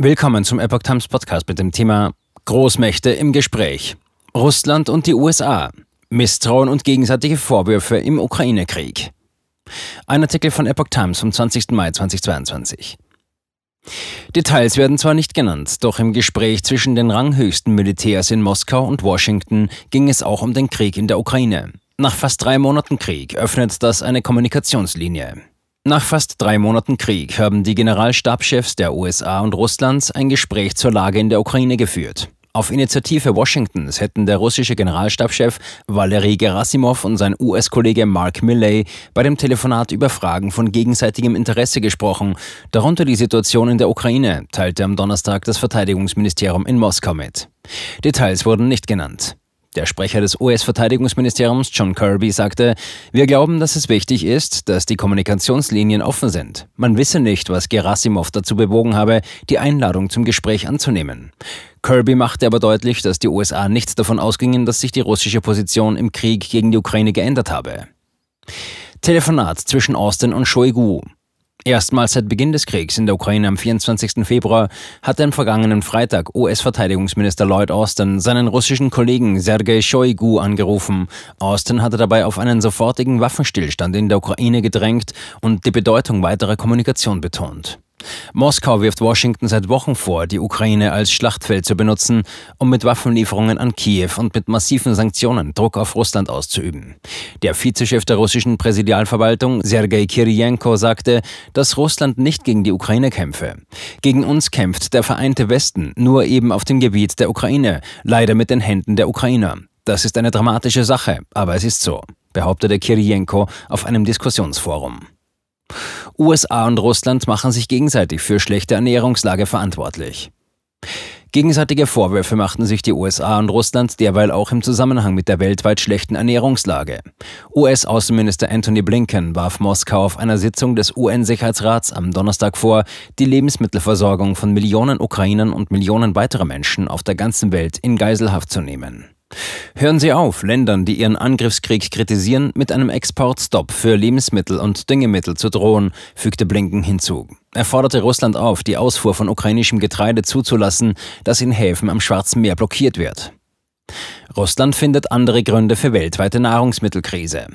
Willkommen zum Epoch Times Podcast mit dem Thema Großmächte im Gespräch. Russland und die USA. Misstrauen und gegenseitige Vorwürfe im Ukraine-Krieg. Ein Artikel von Epoch Times vom 20. Mai 2022. Details werden zwar nicht genannt, doch im Gespräch zwischen den ranghöchsten Militärs in Moskau und Washington ging es auch um den Krieg in der Ukraine. Nach fast drei Monaten Krieg öffnet das eine Kommunikationslinie. Nach fast drei Monaten Krieg haben die Generalstabschefs der USA und Russlands ein Gespräch zur Lage in der Ukraine geführt. Auf Initiative Washingtons hätten der russische Generalstabschef Valery Gerasimov und sein US-Kollege Mark Milley bei dem Telefonat über Fragen von gegenseitigem Interesse gesprochen, darunter die Situation in der Ukraine, teilte am Donnerstag das Verteidigungsministerium in Moskau mit. Details wurden nicht genannt. Der Sprecher des US-Verteidigungsministeriums John Kirby sagte, wir glauben, dass es wichtig ist, dass die Kommunikationslinien offen sind. Man wisse nicht, was Gerasimov dazu bewogen habe, die Einladung zum Gespräch anzunehmen. Kirby machte aber deutlich, dass die USA nicht davon ausgingen, dass sich die russische Position im Krieg gegen die Ukraine geändert habe. Telefonat zwischen Austin und Shoigu. Erstmals seit Beginn des Kriegs in der Ukraine am 24. Februar hat am vergangenen Freitag US-Verteidigungsminister Lloyd Austin seinen russischen Kollegen Sergei Shoigu angerufen. Austin hatte dabei auf einen sofortigen Waffenstillstand in der Ukraine gedrängt und die Bedeutung weiterer Kommunikation betont. Moskau wirft Washington seit Wochen vor, die Ukraine als Schlachtfeld zu benutzen, um mit Waffenlieferungen an Kiew und mit massiven Sanktionen Druck auf Russland auszuüben. Der Vizechef der russischen Präsidialverwaltung, Sergei Kirienko, sagte, dass Russland nicht gegen die Ukraine kämpfe. Gegen uns kämpft der vereinte Westen, nur eben auf dem Gebiet der Ukraine, leider mit den Händen der Ukrainer. Das ist eine dramatische Sache, aber es ist so, behauptete Kirienko auf einem Diskussionsforum. USA und Russland machen sich gegenseitig für schlechte Ernährungslage verantwortlich. Gegenseitige Vorwürfe machten sich die USA und Russland derweil auch im Zusammenhang mit der weltweit schlechten Ernährungslage. US-Außenminister Anthony Blinken warf Moskau auf einer Sitzung des UN-Sicherheitsrats am Donnerstag vor, die Lebensmittelversorgung von Millionen Ukrainern und Millionen weiterer Menschen auf der ganzen Welt in Geiselhaft zu nehmen. Hören Sie auf, Ländern, die ihren Angriffskrieg kritisieren, mit einem Exportstopp für Lebensmittel und Düngemittel zu drohen, fügte Blinken hinzu. Er forderte Russland auf, die Ausfuhr von ukrainischem Getreide zuzulassen, das in Häfen am Schwarzen Meer blockiert wird. Russland findet andere Gründe für weltweite Nahrungsmittelkrise.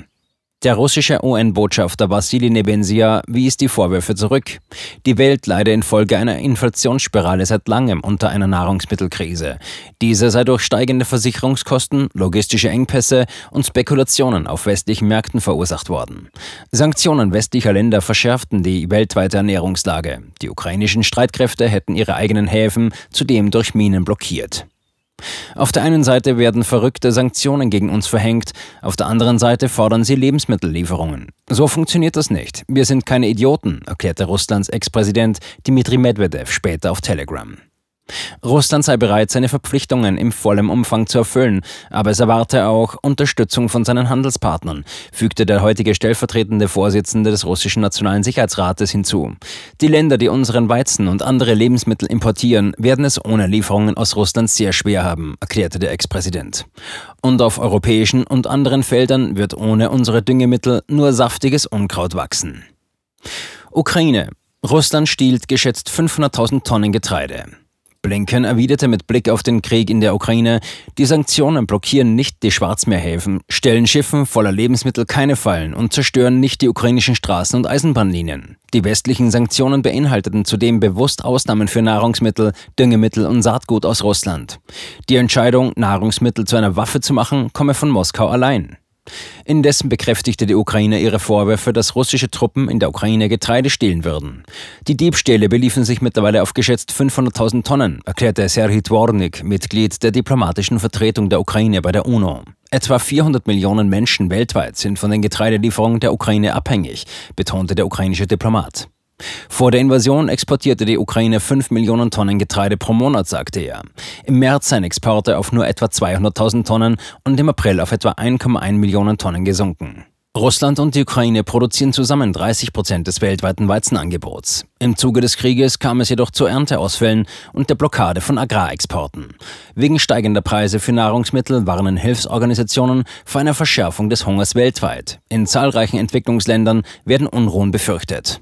Der russische UN-Botschafter Vassili Nebensia wies die Vorwürfe zurück. Die Welt leide infolge einer Inflationsspirale seit langem unter einer Nahrungsmittelkrise. Diese sei durch steigende Versicherungskosten, logistische Engpässe und Spekulationen auf westlichen Märkten verursacht worden. Sanktionen westlicher Länder verschärften die weltweite Ernährungslage. Die ukrainischen Streitkräfte hätten ihre eigenen Häfen zudem durch Minen blockiert. Auf der einen Seite werden verrückte Sanktionen gegen uns verhängt, auf der anderen Seite fordern sie Lebensmittellieferungen. So funktioniert das nicht. Wir sind keine Idioten, erklärte Russlands Ex-Präsident Dmitri Medvedev später auf Telegram. Russland sei bereit, seine Verpflichtungen im vollen Umfang zu erfüllen, aber es erwarte auch Unterstützung von seinen Handelspartnern, fügte der heutige stellvertretende Vorsitzende des russischen Nationalen Sicherheitsrates hinzu. Die Länder, die unseren Weizen und andere Lebensmittel importieren, werden es ohne Lieferungen aus Russland sehr schwer haben, erklärte der Ex-Präsident. Und auf europäischen und anderen Feldern wird ohne unsere Düngemittel nur saftiges Unkraut wachsen. Ukraine. Russland stiehlt geschätzt 500.000 Tonnen Getreide. Blinken erwiderte mit Blick auf den Krieg in der Ukraine, die Sanktionen blockieren nicht die Schwarzmeerhäfen, stellen Schiffen voller Lebensmittel keine Fallen und zerstören nicht die ukrainischen Straßen und Eisenbahnlinien. Die westlichen Sanktionen beinhalteten zudem bewusst Ausnahmen für Nahrungsmittel, Düngemittel und Saatgut aus Russland. Die Entscheidung, Nahrungsmittel zu einer Waffe zu machen, komme von Moskau allein. Indessen bekräftigte die Ukraine ihre Vorwürfe, dass russische Truppen in der Ukraine Getreide stehlen würden. Die Diebstähle beliefen sich mittlerweile auf geschätzt 500.000 Tonnen, erklärte Serhii Dvornik, Mitglied der diplomatischen Vertretung der Ukraine bei der UNO. Etwa 400 Millionen Menschen weltweit sind von den Getreidelieferungen der Ukraine abhängig, betonte der ukrainische Diplomat. Vor der Invasion exportierte die Ukraine 5 Millionen Tonnen Getreide pro Monat, sagte er. Im März seien Exporte auf nur etwa 200.000 Tonnen und im April auf etwa 1,1 Millionen Tonnen gesunken. Russland und die Ukraine produzieren zusammen 30 Prozent des weltweiten Weizenangebots. Im Zuge des Krieges kam es jedoch zu Ernteausfällen und der Blockade von Agrarexporten. Wegen steigender Preise für Nahrungsmittel warnen Hilfsorganisationen vor einer Verschärfung des Hungers weltweit. In zahlreichen Entwicklungsländern werden Unruhen befürchtet.